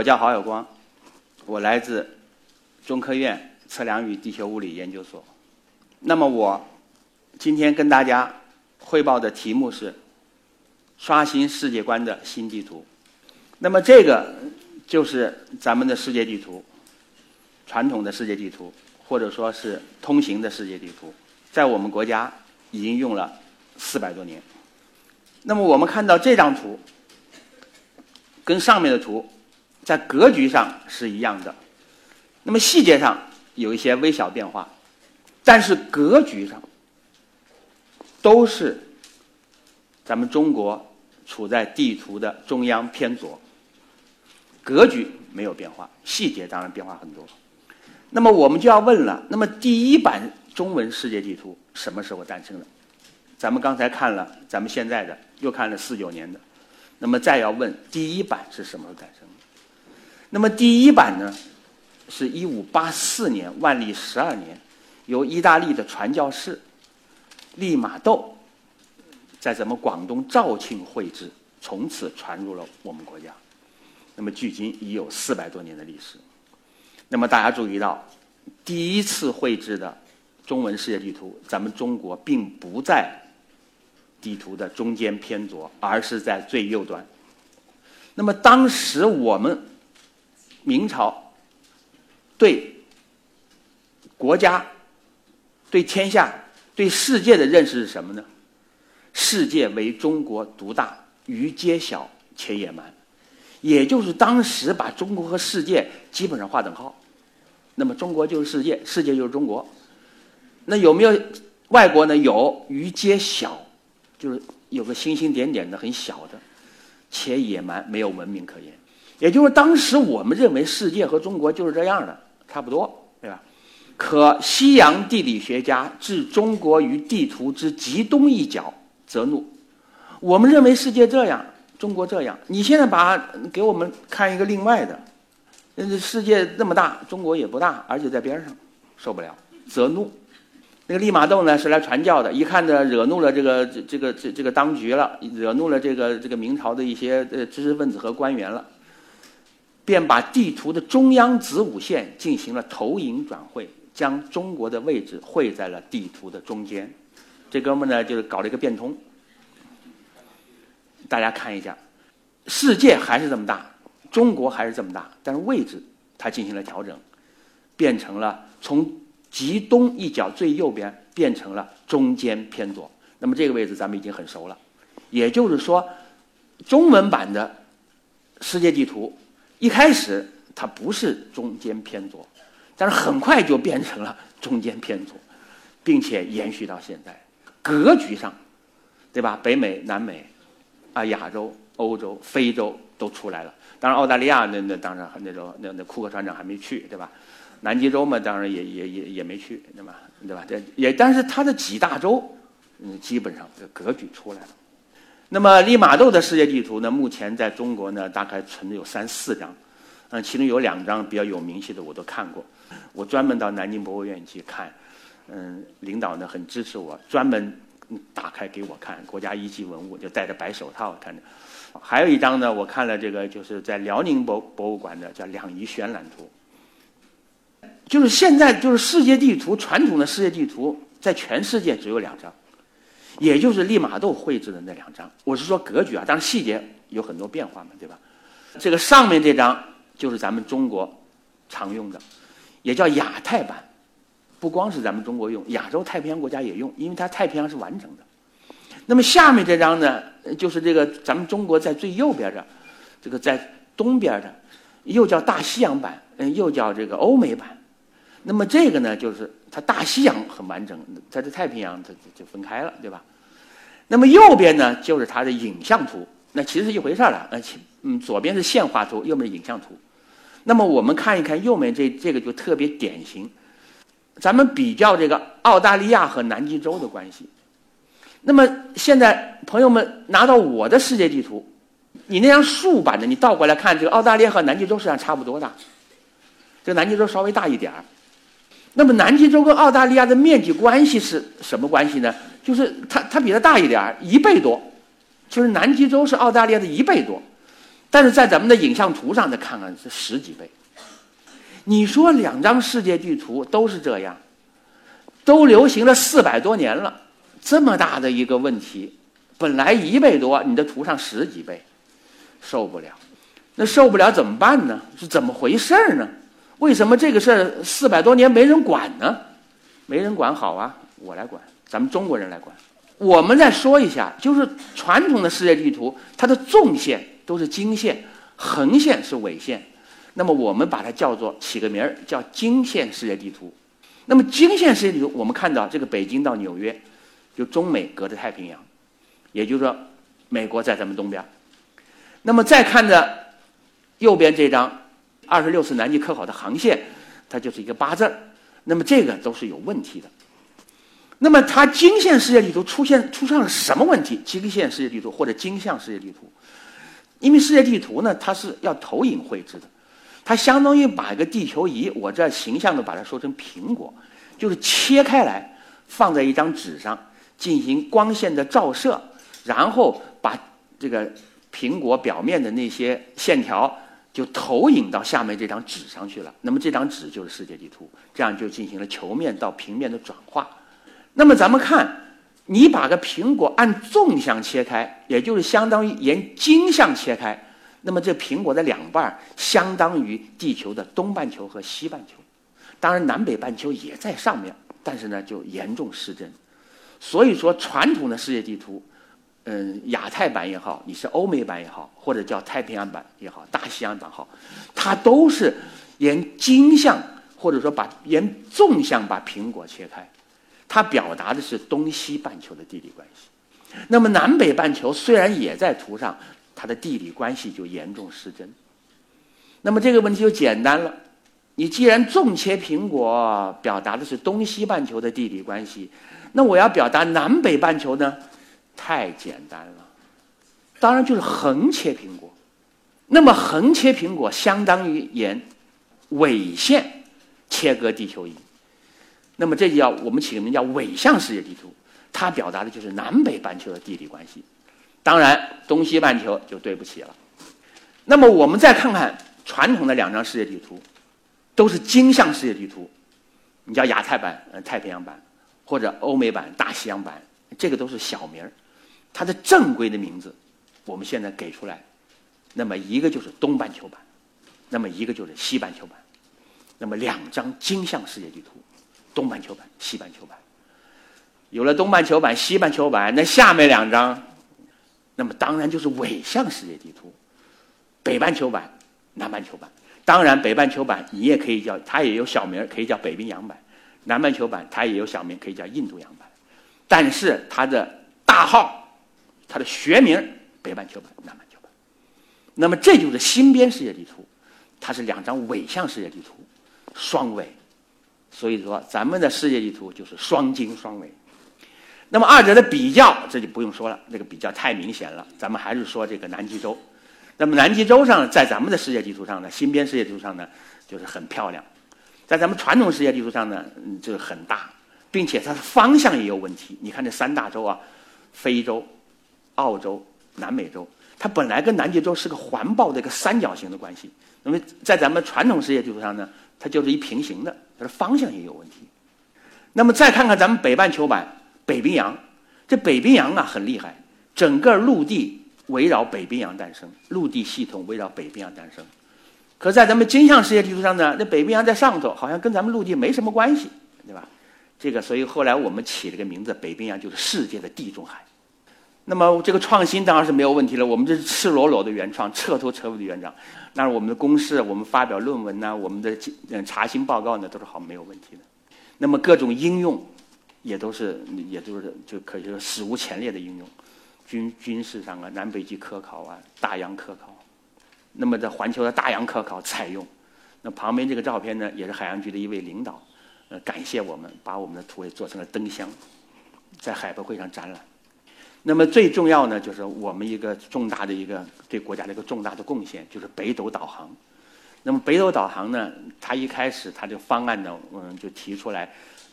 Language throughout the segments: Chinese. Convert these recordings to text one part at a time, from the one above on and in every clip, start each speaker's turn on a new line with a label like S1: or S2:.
S1: 我叫郝有光，我来自中科院测量与地球物理研究所。那么我今天跟大家汇报的题目是刷新世界观的新地图。那么这个就是咱们的世界地图，传统的世界地图，或者说是通行的世界地图，在我们国家已经用了四百多年。那么我们看到这张图，跟上面的图在格局上是一样的，那么细节上有一些微小变化，但是格局上都是咱们中国处在地图的中央偏左，格局没有变化，细节当然变化很多。那么我们就要问了，那么第一版中文世界地图什么时候诞生的？咱们刚才看了，咱们现在的又看了四九年的，那么再要问第一版是什么时候诞生？那么第一版呢，是一五八四年万历十二年，由意大利的传教士利玛窦在咱们广东肇庆绘制，从此传入了我们国家。那么距今已有四百多年的历史。那么大家注意到，第一次绘制的中文世界地图，咱们中国并不在。地图的中间偏左，而是在最右端。那么当时我们明朝对国家、对天下、对世界的认识是什么呢？世界为中国独大，于皆小且野蛮。也就是当时把中国和世界基本上划等号。那么中国就是世界，世界就是中国。那有没有外国呢？有，于皆小。就是有个星星点点的很小的，且野蛮，没有文明可言。也就是当时我们认为世界和中国就是这样的，差不多，对吧？可西洋地理学家置中国于地图之极东一角，则怒。我们认为世界这样，中国这样。你现在把给我们看一个另外的，世界那么大，中国也不大，而且在边上，受不了，则怒。那个利玛窦呢是来传教的，一看呢惹怒了这个这这个这这个当局了，惹怒了这个这个明朝的一些呃知识分子和官员了，便把地图的中央子午线进行了投影转绘，将中国的位置绘在了地图的中间。这哥们呢就是搞了一个变通，大家看一下，世界还是这么大，中国还是这么大，但是位置它进行了调整，变成了从。极东一角最右边变成了中间偏左，那么这个位置咱们已经很熟了。也就是说，中文版的世界地图一开始它不是中间偏左，但是很快就变成了中间偏左，并且延续到现在。格局上，对吧？北美、南美，啊，亚洲、欧洲、非洲都出来了。当然，澳大利亚那那当然那时候那那库克船长还没去，对吧？南极洲嘛，当然也也也也没去，对吧？对吧？这也，但是它的几大洲，嗯，基本上这格局出来了。那么利玛窦的世界地图呢，目前在中国呢，大概存的有三四张，嗯，其中有两张比较有名气的，我都看过。我专门到南京博物院去看，嗯，领导呢很支持我，专门打开给我看国家一级文物，就戴着白手套看着。还有一张呢，我看了这个，就是在辽宁博博物馆的，叫两仪渲览图。就是现在，就是世界地图传统的世界地图，在全世界只有两张，也就是利玛窦绘制的那两张。我是说格局啊，当然细节有很多变化嘛，对吧？这个上面这张就是咱们中国常用的，也叫亚太版。不光是咱们中国用，亚洲太平洋国家也用，因为它太平洋是完整的。那么下面这张呢，就是这个咱们中国在最右边的，这个在东边的，又叫大西洋版，嗯，又叫这个欧美版。那么这个呢，就是它大西洋很完整，它的太平洋它就分开了，对吧？那么右边呢，就是它的影像图，那其实是一回事儿了。呃，嗯，左边是线画图，右面是影像图。那么我们看一看右面这这个就特别典型。咱们比较这个澳大利亚和南极洲的关系。那么现在朋友们拿到我的世界地图，你那张竖版的，你倒过来看，这个澳大利亚和南极洲实际上差不多大，这个南极洲稍微大一点儿。那么南极洲跟澳大利亚的面积关系是什么关系呢？就是它它比它大一点儿，一倍多，就是南极洲是澳大利亚的一倍多。但是在咱们的影像图上再看看是十几倍。你说两张世界地图都是这样，都流行了四百多年了，这么大的一个问题，本来一倍多，你的图上十几倍，受不了。那受不了怎么办呢？是怎么回事呢？为什么这个事儿四百多年没人管呢？没人管好啊，我来管，咱们中国人来管。我们再说一下，就是传统的世界地图，它的纵线都是经线，横线是纬线。那么我们把它叫做起个名儿，叫经线世界地图。那么经线世界地图，我们看到这个北京到纽约，就中美隔着太平洋，也就是说，美国在咱们东边。那么再看着右边这张二十六次南极科考的航线，它就是一个八字儿。那么这个都是有问题的。那么它经线世界地图出现出现了什么问题？经线世界地图或者经向世界地图，因为世界地图呢，它是要投影绘制的，它相当于把一个地球仪，我这形象的把它说成苹果，就是切开来放在一张纸上进行光线的照射，然后把这个苹果表面的那些线条就投影到下面这张纸上去了。那么这张纸就是世界地图，这样就进行了球面到平面的转化。那么咱们看，你把个苹果按纵向切开，也就是相当于沿经向切开，那么这苹果的两半相当于地球的东半球和西半球，当然南北半球也在上面，但是呢就严重失真。所以说，传统的世界地图，嗯，亚太版也好，你是欧美版也好，或者叫太平洋版也好，大西洋版好，它都是沿经向或者说把沿纵向把苹果切开。它表达的是东西半球的地理关系，那么南北半球虽然也在图上，它的地理关系就严重失真。那么这个问题就简单了，你既然纵切苹果表达的是东西半球的地理关系，那我要表达南北半球呢？太简单了，当然就是横切苹果。那么横切苹果相当于沿纬线切割地球仪。那么这就叫我们起个名叫纬向世界地图，它表达的就是南北半球的地理关系。当然，东西半球就对不起了。那么我们再看看传统的两张世界地图，都是经向世界地图，你叫亚太版、呃太平洋版，或者欧美版、大西洋版，这个都是小名儿。它的正规的名字，我们现在给出来。那么一个就是东半球版，那么一个就是西半球版。那么两张经向世界地图。东半球版、西半球版，有了东半球版、西半球版，那下面两张，那么当然就是纬向世界地图，北半球版、南半球版。当然，北半球版你也可以叫它也有小名，可以叫北冰洋版；南半球版它也有小名，可以叫印度洋版。但是它的大号，它的学名北半球版、南半球版。那么这就是新编世界地图，它是两张纬向世界地图，双纬。所以说，咱们的世界地图就是双经双纬。那么二者的比较，这就不用说了，这个比较太明显了。咱们还是说这个南极洲。那么南极洲上，在咱们的世界地图上呢，新编世界地图上呢，就是很漂亮。在咱们传统世界地图上呢，就是很大，并且它的方向也有问题。你看这三大洲啊，非洲、澳洲、南美洲，它本来跟南极洲是个环抱的一个三角形的关系。那么在咱们传统世界地图上呢，它就是一平行的。它的方向也有问题。那么再看看咱们北半球版北冰洋，这北冰洋啊很厉害，整个陆地围绕北冰洋诞生，陆地系统围绕北冰洋诞生。可在咱们经向世界地图上呢，那北冰洋在上头，好像跟咱们陆地没什么关系，对吧？这个所以后来我们起了个名字，北冰洋就是世界的地中海。那么这个创新当然是没有问题了，我们这是赤裸裸的原创，彻头彻尾的原创。那我们的公示，我们发表论文呢，我们的嗯查询报告呢，都是好没有问题的。那么各种应用，也都是也都是就可以说史无前例的应用，军军事上啊，南北极科考啊，大洋科考。那么在环球的大洋科考采用，那旁边这个照片呢，也是海洋局的一位领导，呃，感谢我们把我们的图也做成了灯箱，在海博会上展览。那么最重要呢，就是我们一个重大的一个对国家的一个重大的贡献，就是北斗导航。那么北斗导航呢，它一开始它这个方案呢，嗯，就提出来，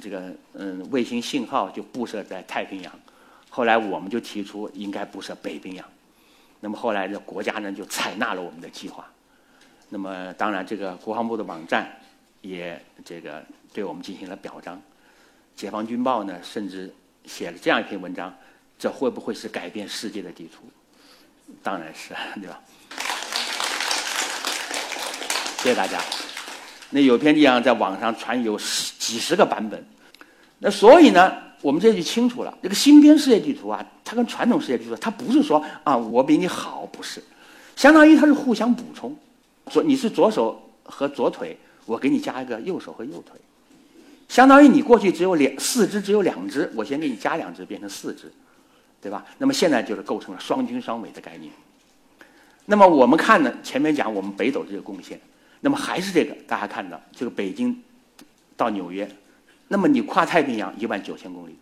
S1: 这个嗯卫星信号就布设在太平洋。后来我们就提出应该布设北冰洋。那么后来呢，国家呢就采纳了我们的计划。那么当然，这个国防部的网站也这个对我们进行了表彰。解放军报呢，甚至写了这样一篇文章：这会不会是改变世界的地图？当然是，对吧？谢谢大家。那有篇地方在网上传有十几十个版本。那所以呢，我们这就清楚了，这个新编世界地图啊，它跟传统世界地图，它不是说啊我比你好，不是，相当于它是互相补充。左你是左手和左腿，我给你加一个右手和右腿，相当于你过去只有两四肢只有两只，我先给你加两只变成四肢，对吧？那么现在就是构成了双军双美的概念。那么我们看呢，前面讲我们北斗这个贡献，那么还是这个，大家看到这个北京到纽约，那么你跨太平洋一万九千公里，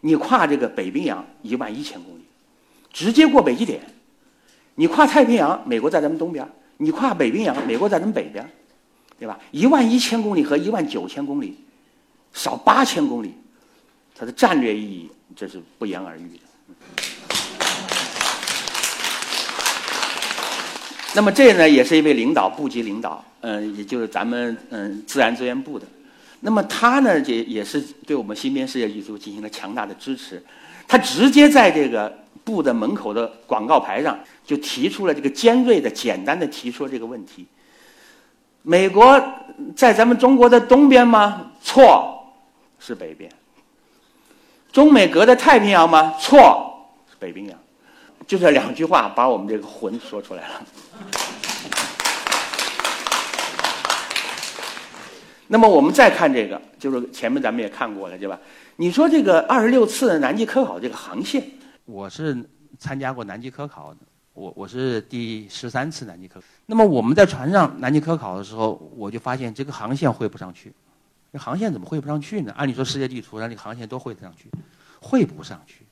S1: 你跨这个北冰洋一万一千公里，直接过北极点，你跨太平洋，美国在咱们东边。你跨北冰洋，美国在咱们北边，对吧？一万一千公里和一万九千公里，少八千公里，它的战略意义这是不言而喻的。那么这呢，也是一位领导，部级领导，嗯，也就是咱们嗯自然资源部的。那么他呢，也也是对我们新编世界地图进行了强大的支持，他直接在这个。部的门口的广告牌上就提出了这个尖锐的、简单的提出了这个问题：美国在咱们中国的东边吗？错，是北边。中美隔着太平洋吗？错，是北冰洋。就这两句话，把我们这个魂说出来了。那么我们再看这个，就是前面咱们也看过了，对吧？你说这个二十六次南极科考这个航线。我是参加过南极科考的，我我是第十三次南极科考。那么我们在船上南极科考的时候，我就发现这个航线会不上去。这航线怎么绘不上去呢？按理说世界地图上这个航线都绘得上去，绘不上去。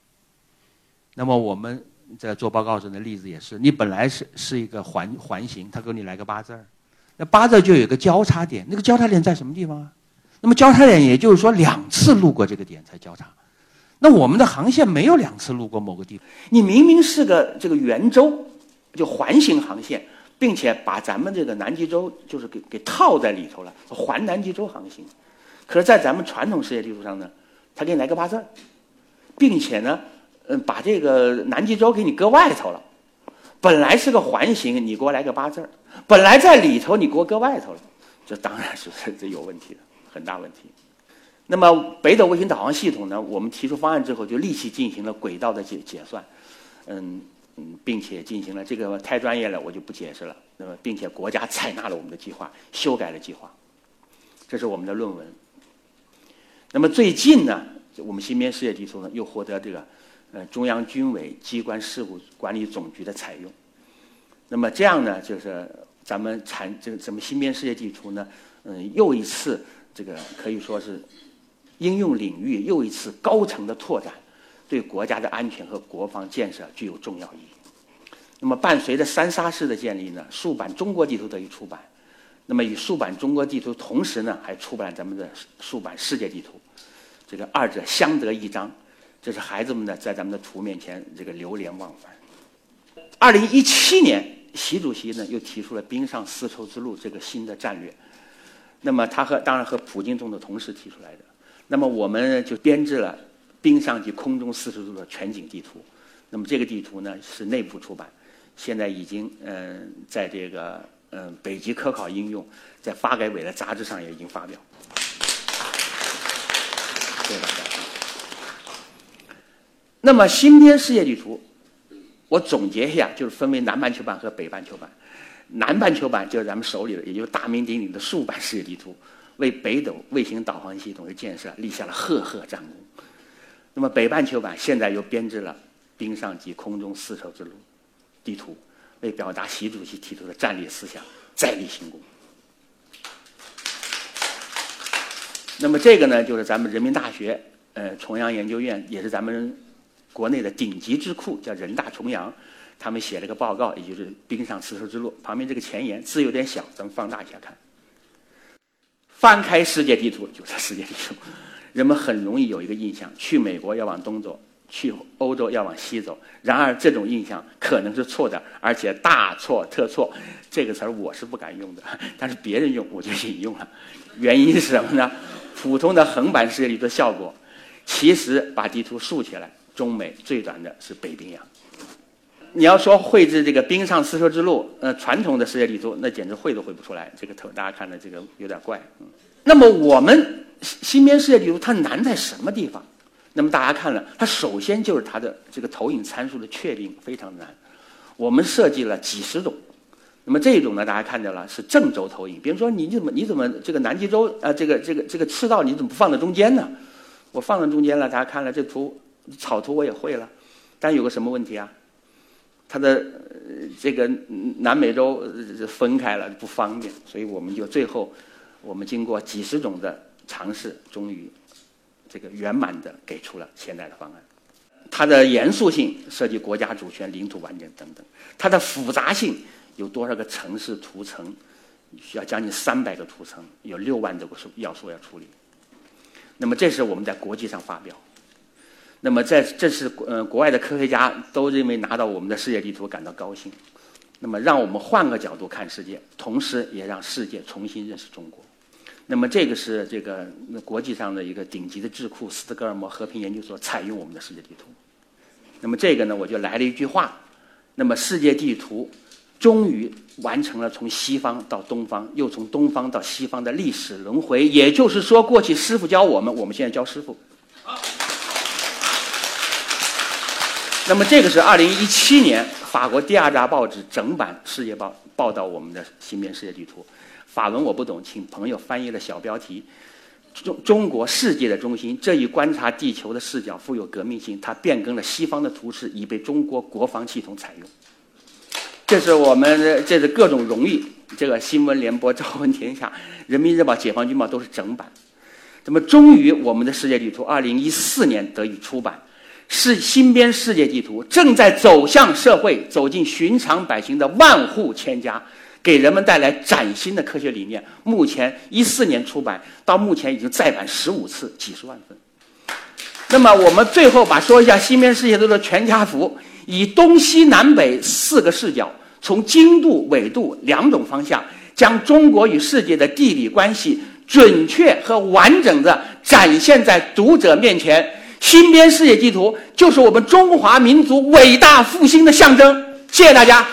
S1: 那么我们在做报告时的例子也是，你本来是是一个环环形，他给你来个八字儿，那八字就有个交叉点，那个交叉点在什么地方啊？那么交叉点也就是说两次路过这个点才交叉。那我们的航线没有两次路过某个地方，你明明是个这个圆周，就环形航线，并且把咱们这个南极洲就是给给套在里头了，环南极洲航行。可是，在咱们传统世界地图上呢，他给你来个八字儿，并且呢，嗯，把这个南极洲给你搁外头了。本来是个环形，你给我来个八字儿；本来在里头，你给我搁外头了，这当然是这有问题的，很大问题。那么北斗卫星导航系统呢？我们提出方案之后，就立即进行了轨道的解解算，嗯嗯，并且进行了这个太专业了，我就不解释了。那么，并且国家采纳了我们的计划，修改了计划，这是我们的论文。那么最近呢，我们新编世界地图呢，又获得这个呃中央军委机关事务管理总局的采用。那么这样呢，就是咱们产这个咱们新编世界地图呢，嗯，又一次这个可以说是。应用领域又一次高层的拓展，对国家的安全和国防建设具有重要意义。那么，伴随着三沙市的建立呢，数版中国地图得以出版。那么，与竖版中国地图同时呢，还出版咱们的竖版世界地图。这个二者相得益彰，这是孩子们呢在咱们的图面前这个流连忘返。二零一七年，习主席呢又提出了“冰上丝绸之路”这个新的战略。那么，他和当然和普京总统同时提出来的。那么我们就编制了冰上及空中四十度的全景地图。那么这个地图呢是内部出版，现在已经嗯在这个嗯北极科考应用在发改委的杂志上也已经发表。谢谢大家。那么新编世界地图，我总结一下，就是分为南半球版和北半球版。南半球版就是咱们手里的，也就是大名鼎鼎的数版世界地图。为北斗卫星导航系统的建设立下了赫赫战功。那么北半球版现在又编制了冰上及空中丝绸之路地图，为表达习主席提出的战略思想再立新功。那么这个呢，就是咱们人民大学呃重阳研究院，也是咱们国内的顶级智库，叫人大重阳，他们写了个报告，也就是冰上丝绸之路。旁边这个前言字有点小，咱们放大一下看。翻开世界地图就是世界地图，人们很容易有一个印象：去美国要往东走，去欧洲要往西走。然而这种印象可能是错的，而且大错特错。这个词儿我是不敢用的，但是别人用我就引用了。原因是什么呢？普通的横版世界地图的效果，其实把地图竖起来，中美最短的是北冰洋。你要说绘制这个冰上丝绸之路，呃，传统的世界地图，那简直绘都绘不出来。这个头大家看的这个有点怪。那么我们新编世界地图它难在什么地方？那么大家看了，它首先就是它的这个投影参数的确定非常难。我们设计了几十种。那么这种呢，大家看见了是正轴投影。比如说，你怎么你怎么这个南极洲啊，这个这个这个赤道你怎么不放在中间呢？我放在中间了，大家看了这图草图我也会了，但有个什么问题啊？它的这个南美洲分开了不方便，所以我们就最后我们经过几十种的尝试，终于这个圆满的给出了现在的方案。它的严肃性涉及国家主权、领土完整等等，它的复杂性有多少个城市图层？需要将近三百个图层，有六万多个数要素要处理。那么这是我们在国际上发表。那么，在这是呃，国外的科学家都认为拿到我们的世界地图感到高兴。那么，让我们换个角度看世界，同时也让世界重新认识中国。那么，这个是这个国际上的一个顶级的智库斯德哥尔摩和平研究所采用我们的世界地图。那么，这个呢，我就来了一句话：那么，世界地图终于完成了从西方到东方，又从东方到西方的历史轮回。也就是说，过去师傅教我们，我们现在教师傅。那么这个是二零一七年法国第二大报纸整版《世界报》报道我们的新编世界地图，法文我不懂，请朋友翻译了小标题：中中国世界的中心，这一观察地球的视角富有革命性，它变更了西方的图示，已被中国国防系统采用。这是我们这是各种荣誉，这个新闻联播、朝闻天下、人民日报、解放军报都是整版。那么终于我们的世界地图二零一四年得以出版。是新编世界地图正在走向社会，走进寻常百姓的万户千家，给人们带来崭新的科学理念。目前一四年出版，到目前已经再版十五次，几十万份。那么我们最后把说一下新编世界图的全家福，以东西南北四个视角，从经度、纬度两种方向，将中国与世界的地理关系准确和完整的展现在读者面前。新编世界地图就是我们中华民族伟大复兴的象征。谢谢大家。